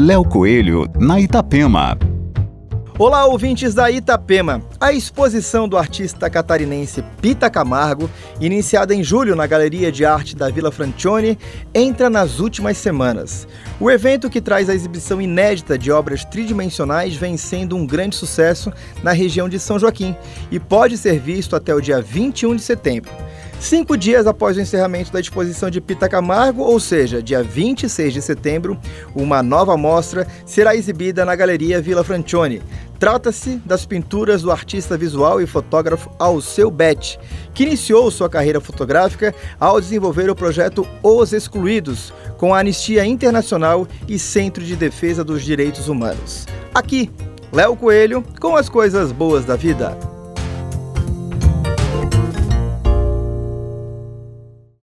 Léo Coelho, na Itapema. Olá, ouvintes da Itapema. A exposição do artista catarinense Pita Camargo, iniciada em julho na Galeria de Arte da Vila Francione, entra nas últimas semanas. O evento, que traz a exibição inédita de obras tridimensionais, vem sendo um grande sucesso na região de São Joaquim e pode ser visto até o dia 21 de setembro. Cinco dias após o encerramento da exposição de Pita Camargo, ou seja, dia 26 de setembro, uma nova mostra será exibida na Galeria Vila Francione. Trata-se das pinturas do artista visual e fotógrafo Alceu Bet, que iniciou sua carreira fotográfica ao desenvolver o projeto Os Excluídos, com a Anistia Internacional e Centro de Defesa dos Direitos Humanos. Aqui, Léo Coelho com as coisas boas da vida.